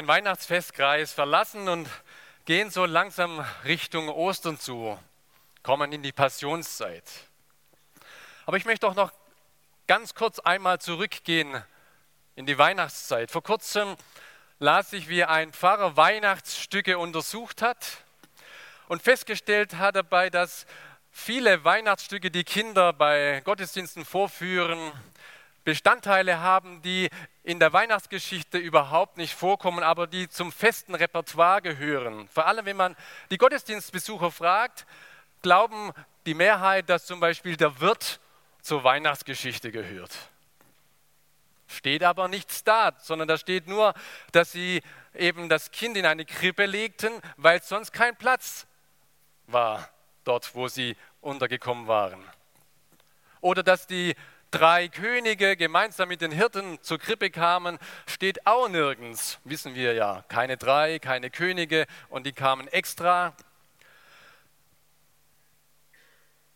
Den Weihnachtsfestkreis verlassen und gehen so langsam Richtung Ostern zu, kommen in die Passionszeit. Aber ich möchte doch noch ganz kurz einmal zurückgehen in die Weihnachtszeit. Vor kurzem las ich, wie ein Pfarrer Weihnachtsstücke untersucht hat und festgestellt hat dabei, dass viele Weihnachtsstücke, die Kinder bei Gottesdiensten vorführen, Bestandteile haben, die in der Weihnachtsgeschichte überhaupt nicht vorkommen, aber die zum festen Repertoire gehören. Vor allem, wenn man die Gottesdienstbesucher fragt, glauben die Mehrheit, dass zum Beispiel der Wirt zur Weihnachtsgeschichte gehört. Steht aber nichts da, sondern da steht nur, dass sie eben das Kind in eine Krippe legten, weil sonst kein Platz war dort, wo sie untergekommen waren. Oder dass die drei Könige gemeinsam mit den Hirten zur Krippe kamen, steht auch nirgends, wissen wir ja. Keine drei, keine Könige und die kamen extra.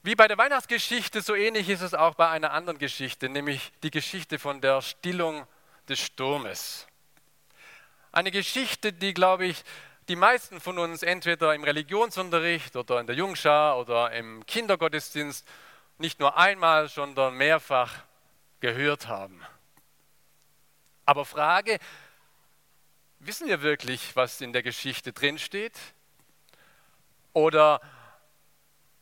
Wie bei der Weihnachtsgeschichte, so ähnlich ist es auch bei einer anderen Geschichte, nämlich die Geschichte von der Stillung des Sturmes. Eine Geschichte, die, glaube ich, die meisten von uns entweder im Religionsunterricht oder in der Jungschar oder im Kindergottesdienst nicht nur einmal, sondern mehrfach gehört haben. Aber Frage, wissen wir wirklich, was in der Geschichte drinsteht? Oder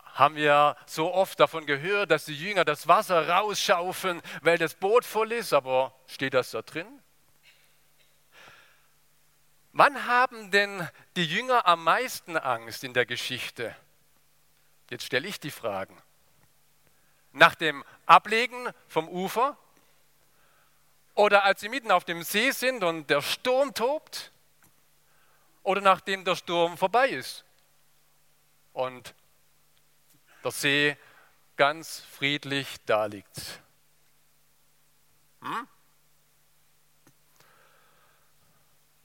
haben wir so oft davon gehört, dass die Jünger das Wasser rausschaufeln, weil das Boot voll ist, aber steht das da drin? Wann haben denn die Jünger am meisten Angst in der Geschichte? Jetzt stelle ich die Fragen nach dem Ablegen vom Ufer oder als sie mitten auf dem See sind und der Sturm tobt oder nachdem der Sturm vorbei ist und der See ganz friedlich daliegt. Hm?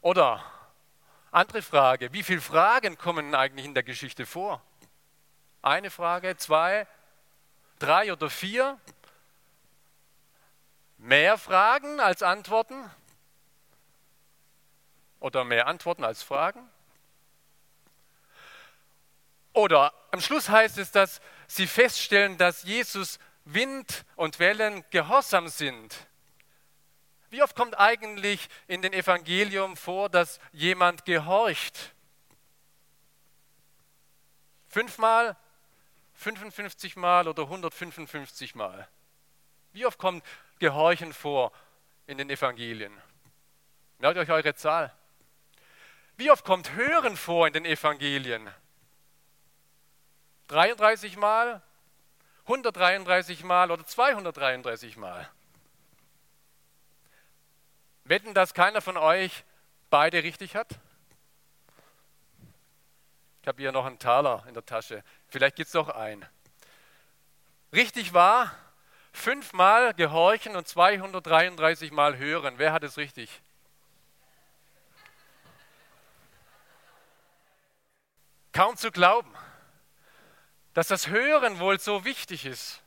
Oder andere Frage, wie viele Fragen kommen eigentlich in der Geschichte vor? Eine Frage, zwei, drei oder vier? Mehr Fragen als Antworten? Oder mehr Antworten als Fragen? Oder am Schluss heißt es, dass sie feststellen, dass Jesus Wind und Wellen gehorsam sind. Wie oft kommt eigentlich in den Evangelium vor, dass jemand gehorcht? Fünfmal, 55 Mal oder 155 Mal? Wie oft kommt Gehorchen vor in den Evangelien? Merkt euch eure Zahl. Wie oft kommt Hören vor in den Evangelien? 33 Mal, 133 Mal oder 233 Mal? Wetten, dass keiner von euch beide richtig hat? Ich habe hier noch einen Taler in der Tasche. Vielleicht gibt es noch einen. Richtig war, fünfmal gehorchen und 233 Mal hören. Wer hat es richtig? Kaum zu glauben, dass das Hören wohl so wichtig ist.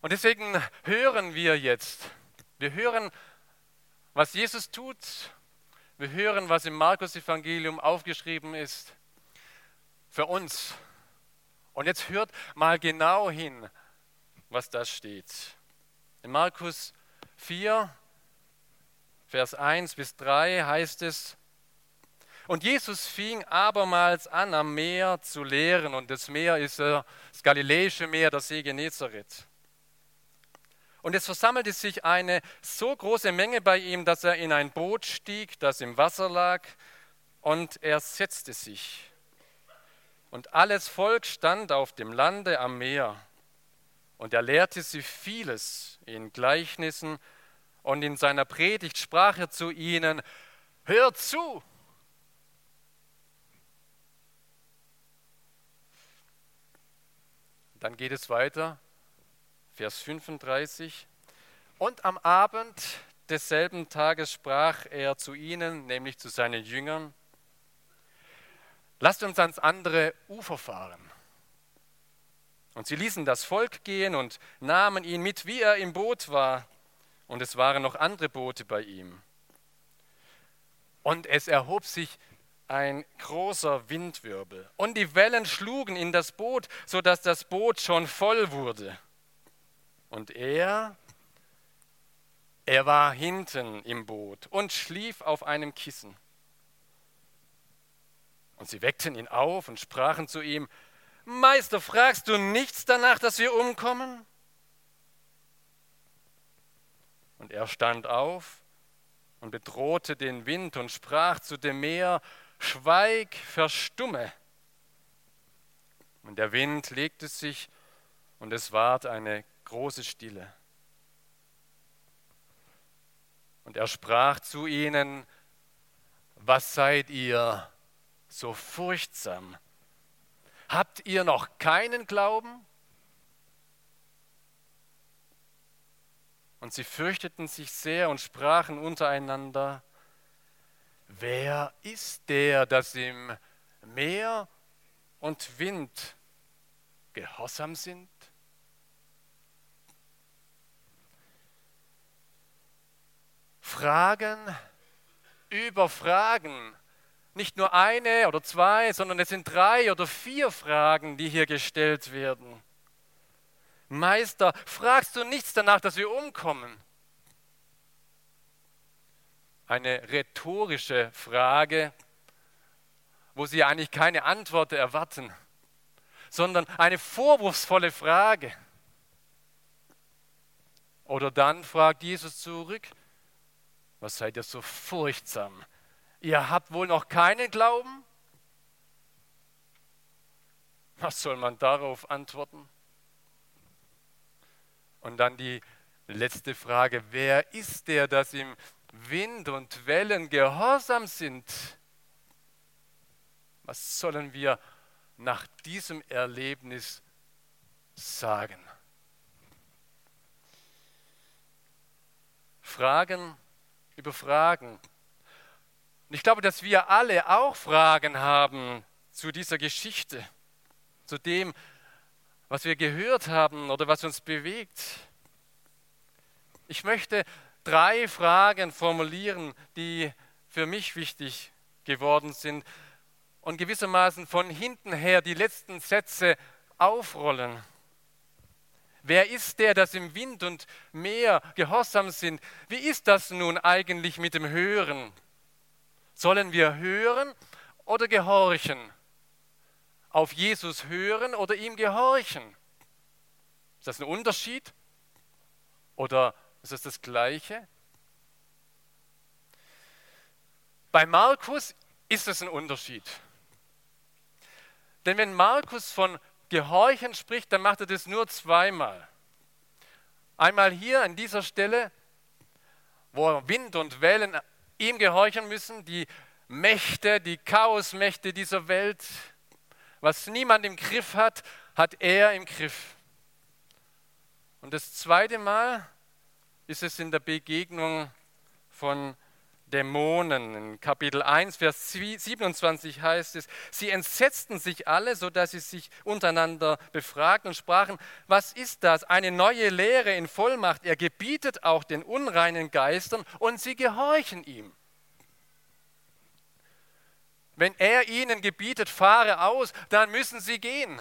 Und deswegen hören wir jetzt. Wir hören, was Jesus tut wir hören, was im Markus-Evangelium aufgeschrieben ist für uns. Und jetzt hört mal genau hin, was da steht. In Markus 4, Vers 1 bis 3 heißt es, und Jesus fing abermals an, am Meer zu lehren. Und das Meer ist das Galiläische Meer, das See Genezareth. Und es versammelte sich eine so große Menge bei ihm, dass er in ein Boot stieg, das im Wasser lag, und er setzte sich. Und alles Volk stand auf dem Lande am Meer. Und er lehrte sie vieles in Gleichnissen Und in seiner Predigt sprach er zu ihnen, hört zu. Dann geht es weiter, Vers 35. Und am Abend desselben Tages sprach er zu ihnen, nämlich zu seinen Jüngern, lasst uns ans andere Ufer fahren. Und sie ließen das Volk gehen und nahmen ihn mit, wie er im Boot war. Und es waren noch andere Boote bei ihm. Und es erhob sich ein großer Windwirbel. Und die Wellen schlugen in das Boot, sodass das Boot schon voll wurde. Und er, er war hinten im Boot und schlief auf einem Kissen. Und sie weckten ihn auf und sprachen zu ihm, Meister, fragst du nichts danach, dass wir umkommen? Und er stand auf und bedrohte den Wind und sprach zu dem Meer, Schweig, verstumme. Und der Wind legte sich und es ward eine große Stille. Und er sprach zu ihnen, was seid ihr so furchtsam? Habt ihr noch keinen Glauben? Und sie fürchteten sich sehr und sprachen untereinander, wer ist der, dass ihm Meer und Wind gehorsam sind? Fragen über Fragen nicht nur eine oder zwei, sondern es sind drei oder vier Fragen, die hier gestellt werden. Meister, fragst du nichts danach, dass wir umkommen? Eine rhetorische Frage, wo sie eigentlich keine Antwort erwarten, sondern eine vorwurfsvolle Frage. Oder dann fragt Jesus zurück, was seid ihr so furchtsam? Ihr habt wohl noch keinen Glauben? Was soll man darauf antworten? Und dann die letzte Frage, wer ist der, dass ihm Wind und Wellen gehorsam sind? Was sollen wir nach diesem Erlebnis sagen? Fragen über Fragen. Und ich glaube, dass wir alle auch Fragen haben zu dieser Geschichte, zu dem, was wir gehört haben oder was uns bewegt. Ich möchte drei Fragen formulieren, die für mich wichtig geworden sind und gewissermaßen von hinten her die letzten Sätze aufrollen. Wer ist der, dass im Wind und Meer gehorsam sind? Wie ist das nun eigentlich mit dem Hören? Sollen wir hören oder gehorchen? Auf Jesus hören oder ihm gehorchen? Ist das ein Unterschied? Oder ist das das Gleiche? Bei Markus ist es ein Unterschied. Denn wenn Markus von Gehorchen spricht, dann macht er das nur zweimal. Einmal hier an dieser Stelle, wo Wind und Wellen ihm gehorchen müssen, die Mächte, die Chaosmächte dieser Welt. Was niemand im Griff hat, hat er im Griff. Und das zweite Mal ist es in der Begegnung von Dämonen. In Kapitel 1, Vers 27 heißt es, sie entsetzten sich alle, sodass sie sich untereinander befragten und sprachen, was ist das? Eine neue Lehre in Vollmacht. Er gebietet auch den unreinen Geistern und sie gehorchen ihm. Wenn er ihnen gebietet, fahre aus, dann müssen sie gehen.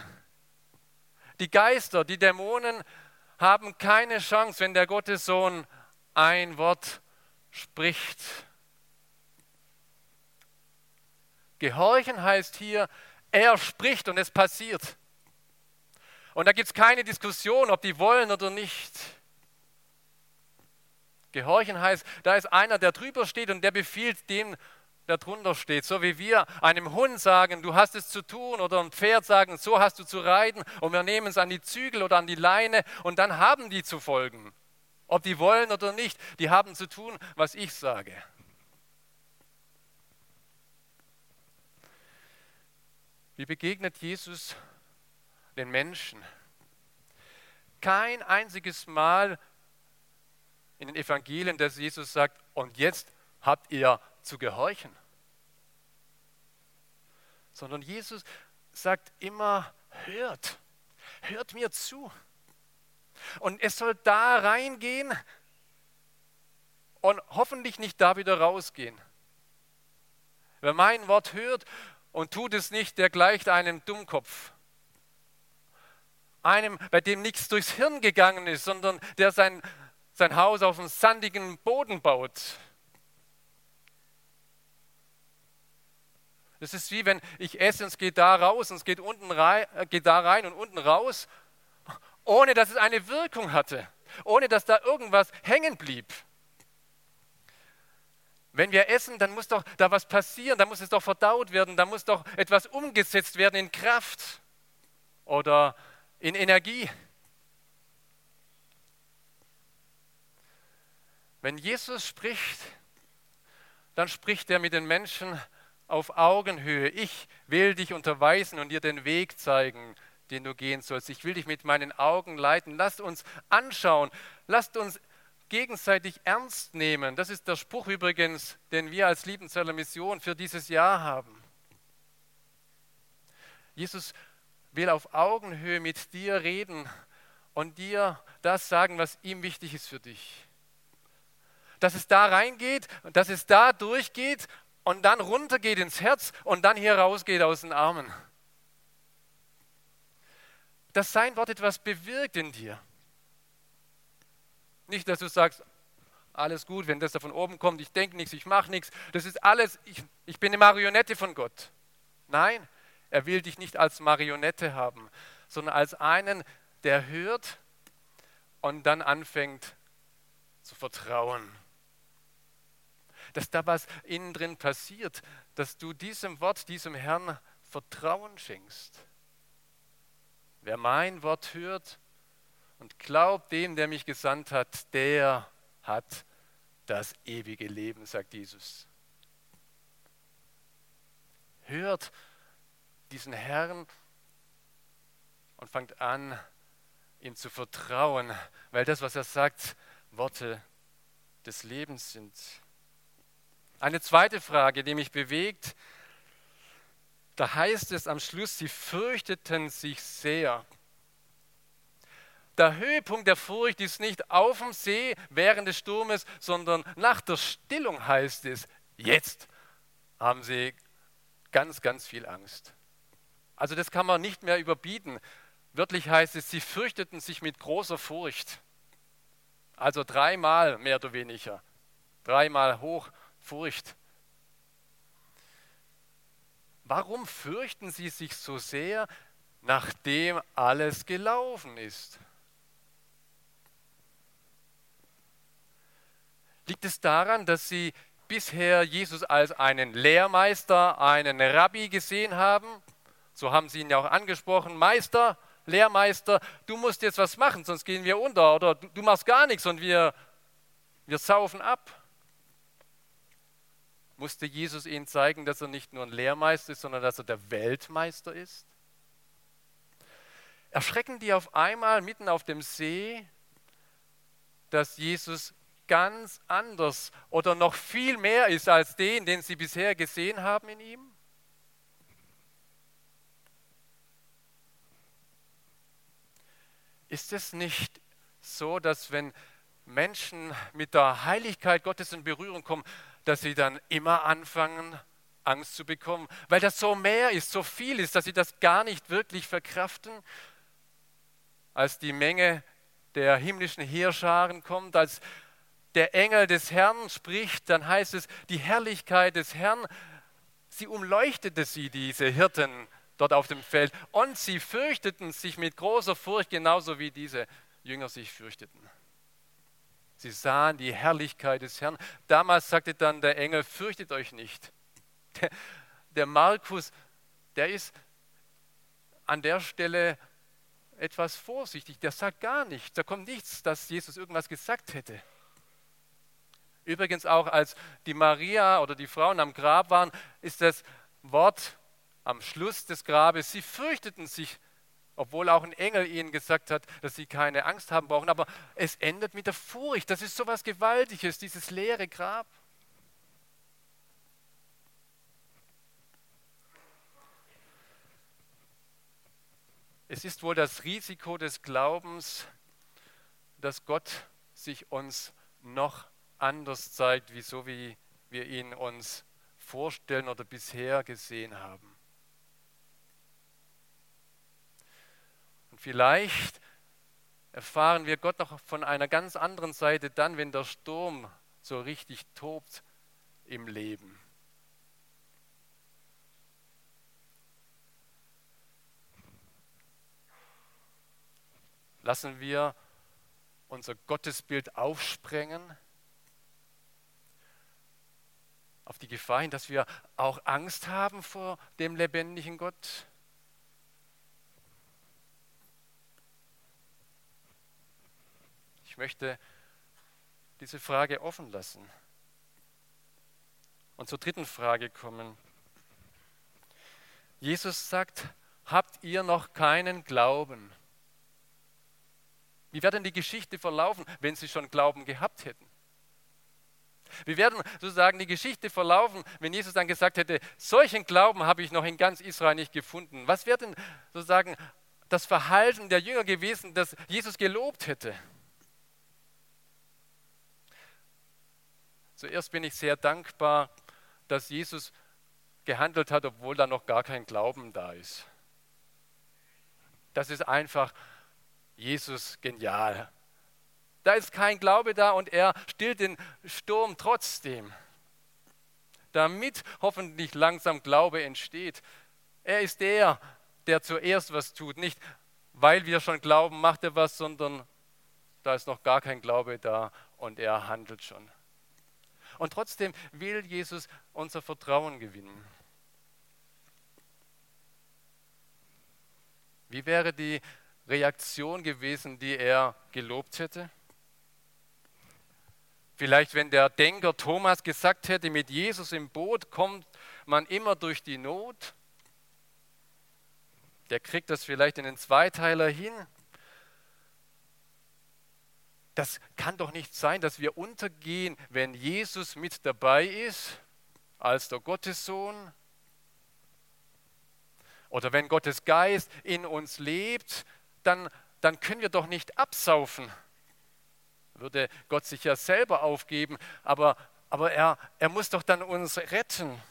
Die Geister, die Dämonen haben keine Chance, wenn der Gottessohn ein Wort spricht. Gehorchen heißt hier, er spricht und es passiert. Und da gibt es keine Diskussion, ob die wollen oder nicht. Gehorchen heißt, da ist einer, der drüber steht und der befiehlt dem, der drunter steht. So wie wir einem Hund sagen, du hast es zu tun, oder ein Pferd sagen, so hast du zu reiten, und wir nehmen es an die Zügel oder an die Leine, und dann haben die zu folgen. Ob die wollen oder nicht, die haben zu tun, was ich sage. Wie begegnet Jesus den Menschen? Kein einziges Mal in den Evangelien, dass Jesus sagt, und jetzt habt ihr zu gehorchen. Sondern Jesus sagt immer, hört, hört mir zu. Und es soll da reingehen und hoffentlich nicht da wieder rausgehen. Wer mein Wort hört und tut es nicht, der gleicht einem Dummkopf. Einem, bei dem nichts durchs Hirn gegangen ist, sondern der sein, sein Haus auf einem sandigen Boden baut. Das ist wie wenn ich esse und es geht da raus und es geht, unten rein, äh, geht da rein und unten raus, ohne dass es eine Wirkung hatte, ohne dass da irgendwas hängen blieb. Wenn wir essen, dann muss doch da was passieren, dann muss es doch verdaut werden, dann muss doch etwas umgesetzt werden in Kraft oder in Energie. Wenn Jesus spricht, dann spricht er mit den Menschen auf Augenhöhe. Ich will dich unterweisen und dir den Weg zeigen, den du gehen sollst. Ich will dich mit meinen Augen leiten. Lasst uns anschauen. Lasst uns gegenseitig ernst nehmen. Das ist der Spruch übrigens, den wir als Liebenzeller Mission für dieses Jahr haben. Jesus will auf Augenhöhe mit dir reden und dir das sagen, was ihm wichtig ist für dich. Dass es da reingeht und dass es da durchgeht und dann runtergeht ins Herz und dann hier rausgeht aus den Armen. Dass sein Wort etwas bewirkt in dir. Nicht, dass du sagst, alles gut, wenn das da von oben kommt, ich denke nichts, ich mache nichts, das ist alles, ich, ich bin eine Marionette von Gott. Nein, er will dich nicht als Marionette haben, sondern als einen, der hört und dann anfängt zu vertrauen. Dass da was innen drin passiert, dass du diesem Wort, diesem Herrn Vertrauen schenkst. Wer mein Wort hört und glaubt dem, der mich gesandt hat, der hat das ewige Leben, sagt Jesus. Hört diesen Herrn und fangt an, ihm zu vertrauen, weil das, was er sagt, Worte des Lebens sind. Eine zweite Frage, die mich bewegt, da heißt es am Schluss, sie fürchteten sich sehr. Der Höhepunkt der Furcht ist nicht auf dem See während des Sturmes, sondern nach der Stillung heißt es, jetzt haben sie ganz, ganz viel Angst. Also das kann man nicht mehr überbieten. Wörtlich heißt es, sie fürchteten sich mit großer Furcht. Also dreimal mehr oder weniger. Dreimal hoch Furcht. Warum fürchten sie sich so sehr, nachdem alles gelaufen ist? Liegt es daran, dass sie bisher Jesus als einen Lehrmeister, einen Rabbi gesehen haben? So haben sie ihn ja auch angesprochen. Meister, Lehrmeister, du musst jetzt was machen, sonst gehen wir unter. Oder du, du machst gar nichts und wir, wir saufen ab. Musste Jesus ihnen zeigen, dass er nicht nur ein Lehrmeister ist, sondern dass er der Weltmeister ist? Erschrecken die auf einmal mitten auf dem See, dass Jesus ganz anders oder noch viel mehr ist als den, den sie bisher gesehen haben in ihm? Ist es nicht so, dass wenn Menschen mit der Heiligkeit Gottes in Berührung kommen, dass sie dann immer anfangen, Angst zu bekommen, weil das so mehr ist, so viel ist, dass sie das gar nicht wirklich verkraften, als die Menge der himmlischen Heerscharen kommt, als der Engel des Herrn spricht, dann heißt es, die Herrlichkeit des Herrn, sie umleuchtete sie, diese Hirten dort auf dem Feld, und sie fürchteten sich mit großer Furcht, genauso wie diese Jünger sich fürchteten. Sie sahen die Herrlichkeit des Herrn. Damals sagte dann der Engel, fürchtet euch nicht. Der, Markus, der ist an der Stelle etwas vorsichtig. Der sagt gar nichts. Da kommt nichts, dass Jesus irgendwas gesagt hätte. Übrigens auch als die Maria oder die Frauen am Grab waren, ist das Wort am Schluss des Grabes, sie fürchteten sich, obwohl auch ein Engel ihnen gesagt hat, dass sie keine Angst haben brauchen. Aber es endet mit der Furcht. Das ist so etwas Gewaltiges, dieses leere Grab. Es ist wohl das Risiko des Glaubens, dass Gott sich uns noch anders zeigt, wie so wie wir ihn uns vorstellen oder bisher gesehen haben. Und vielleicht erfahren wir Gott noch von einer ganz anderen Seite dann, wenn der Sturm so richtig tobt im Leben. Lassen wir unser Gottesbild aufsprengen auf die Gefahr hin, dass wir auch Angst haben vor dem lebendigen Gott? Ich möchte diese Frage offen lassen und zur dritten Frage kommen. Jesus sagt, habt ihr noch keinen Glauben? Wie wäre denn die Geschichte verlaufen, wenn sie schon Glauben gehabt hätten? Wie werden sozusagen die Geschichte verlaufen, wenn Jesus dann gesagt hätte, solchen Glauben habe ich noch in ganz Israel nicht gefunden? Was wäre denn sozusagen das Verhalten der Jünger gewesen, das Jesus gelobt hätte? Zuerst bin ich sehr dankbar, dass Jesus gehandelt hat, obwohl da noch gar kein Glauben da ist. Das ist einfach Jesus genial. Da ist kein Glaube da und er stillt den Sturm trotzdem, damit hoffentlich langsam Glaube entsteht. Er ist der, der zuerst was tut. Nicht, weil wir schon glauben, macht er was, sondern da ist noch gar kein Glaube da und er handelt schon. Und trotzdem will Jesus unser Vertrauen gewinnen. Wie wäre die Reaktion gewesen, die er gelobt hätte? Vielleicht, wenn der Denker Thomas gesagt hätte, mit Jesus im Boot kommt man immer durch die Not. Der kriegt das vielleicht in den Zweiteiler hin. Das kann doch nicht sein, dass wir untergehen, wenn Jesus mit dabei ist, als der Gottessohn. Oder wenn Gottes Geist in uns lebt, dann, dann können wir doch nicht absaufen. Würde Gott sich ja selber aufgeben, aber, aber er, er muss doch dann uns retten.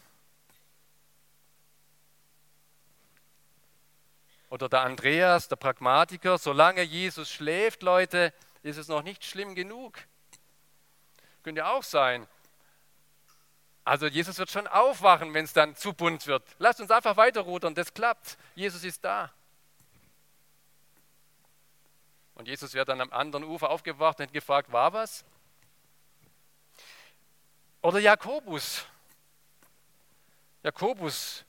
Oder der Andreas, der Pragmatiker, solange Jesus schläft, Leute, ist es noch nicht schlimm genug. Könnte auch sein. Also Jesus wird schon aufwachen, wenn es dann zu bunt wird. Lasst uns einfach weiterrudern, das klappt. Jesus ist da. Und Jesus wäre dann am anderen Ufer aufgewacht und gefragt, war was? Oder Jakobus. Jakobus,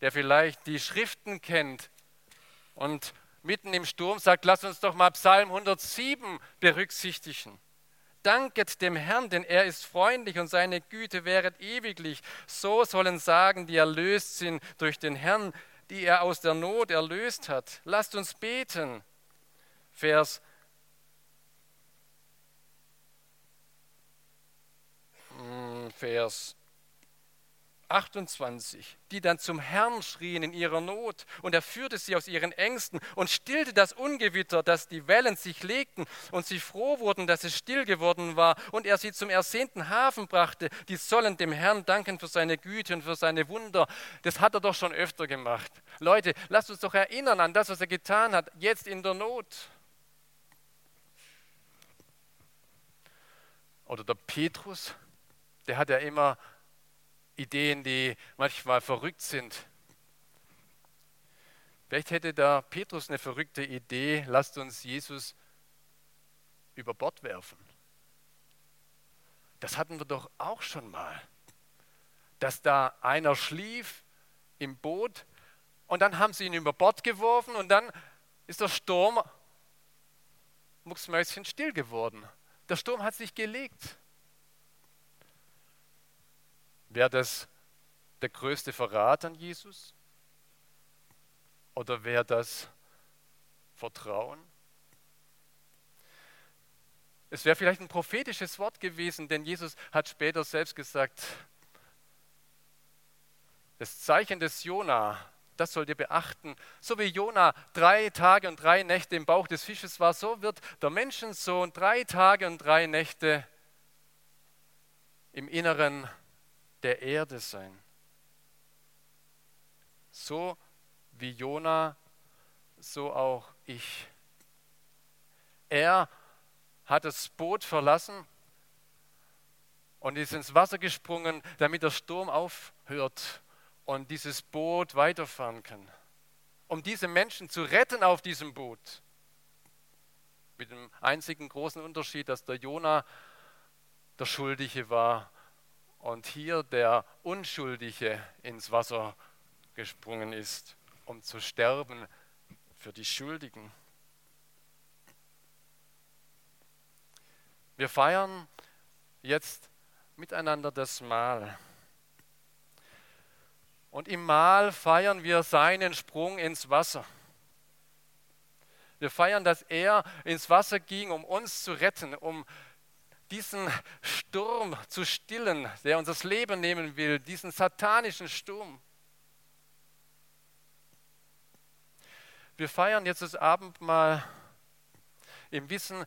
der vielleicht die Schriften kennt und mitten im Sturm sagt, lass uns doch mal Psalm 107 berücksichtigen. Danket dem Herrn, denn er ist freundlich und seine Güte wäret ewiglich. So sollen sagen, die erlöst sind durch den Herrn, die er aus der Not erlöst hat. Lasst uns beten. Vers hm, Vers 28, die dann zum Herrn schrien in ihrer Not, und er führte sie aus ihren Ängsten und stillte das Ungewitter, dass die Wellen sich legten und sie froh wurden, dass es still geworden war, und er sie zum ersehnten Hafen brachte, die sollen dem Herrn danken für seine Güte und für seine Wunder. Das hat er doch schon öfter gemacht. Leute, lasst uns doch erinnern an das, was er getan hat, jetzt in der Not. Oder der Petrus, der hat ja immer Ideen, die manchmal verrückt sind. Vielleicht hätte der Petrus eine verrückte Idee, lasst uns Jesus über Bord werfen. Das hatten wir doch auch schon mal. Dass da einer schlief im Boot und dann haben sie ihn über Bord geworfen und dann ist der Sturm mucksmäuschen still geworden. Der Sturm hat sich gelegt. Wäre das der größte Verrat an Jesus? Oder wäre das Vertrauen? Es wäre vielleicht ein prophetisches Wort gewesen, denn Jesus hat später selbst gesagt, das Zeichen des Jona, das sollt ihr beachten. So wie Jona drei Tage und drei Nächte im Bauch des Fisches war, so wird der Menschensohn drei Tage und drei Nächte im Inneren der Erde sein. So wie Jona, so auch ich. Er hat das Boot verlassen und ist ins Wasser gesprungen, damit der Sturm aufhört und dieses Boot weiterfahren kann. Um diese Menschen zu retten auf diesem Boot. Mit dem einzigen großen Unterschied, dass der Jona der Schuldige war und hier der Unschuldige ins Wasser gesprungen ist, um zu sterben für die Schuldigen. Wir feiern jetzt miteinander das Mahl. Und im Mahl feiern wir seinen Sprung ins Wasser. Wir feiern, dass er ins Wasser ging, um uns zu retten, um diesen Sturm zu stillen, der uns das Leben nehmen will, diesen satanischen Sturm. Wir feiern jetzt das Abendmahl im Wissen,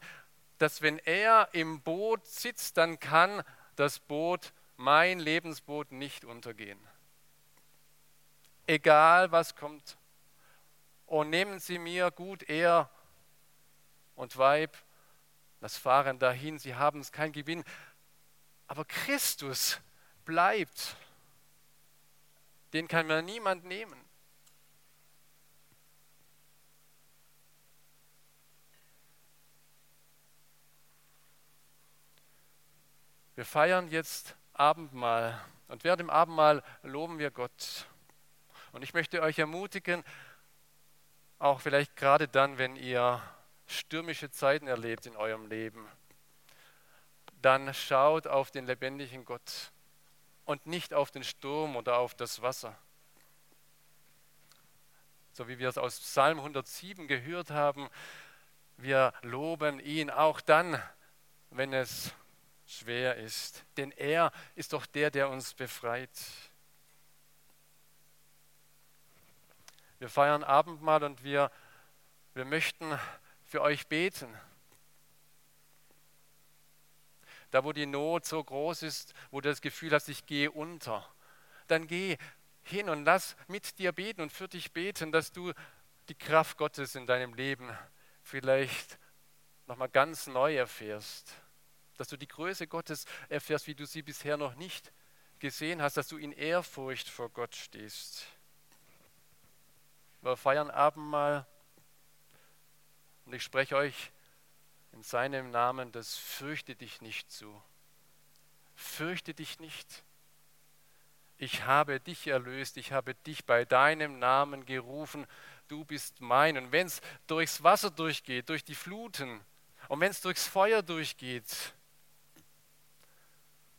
dass wenn er im Boot sitzt, dann kann das Boot, mein Lebensboot, nicht untergehen. Egal was kommt. Und nehmen Sie mir gut er und Weib das Fahren dahin, sie haben es kein Gewinn. Aber Christus bleibt. Den kann mir niemand nehmen. Wir feiern jetzt Abendmahl und während dem Abendmahl loben wir Gott. Und ich möchte euch ermutigen, auch vielleicht gerade dann, wenn ihr stürmische Zeiten erlebt in eurem Leben, dann schaut auf den lebendigen Gott und nicht auf den Sturm oder auf das Wasser. So wie wir es aus Psalm 107 gehört haben, wir loben ihn auch dann, wenn es schwer ist. Denn er ist doch der, der uns befreit. Wir feiern Abendmahl und wir, wir möchten für euch beten. Da, wo die Not so groß ist, wo du das Gefühl hast, ich gehe unter, dann geh hin und lass mit dir beten und für dich beten, dass du die Kraft Gottes in deinem Leben vielleicht nochmal ganz neu erfährst dass du die Größe Gottes erfährst, wie du sie bisher noch nicht gesehen hast, dass du in Ehrfurcht vor Gott stehst. Wir feiern Abendmahl und ich spreche euch in seinem Namen das Fürchte dich nicht zu. Fürchte dich nicht. Ich habe dich erlöst, ich habe dich bei deinem Namen gerufen, du bist mein. Und wenn es durchs Wasser durchgeht, durch die Fluten, und wenn es durchs Feuer durchgeht,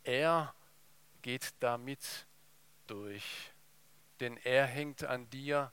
er geht damit durch, denn er hängt an dir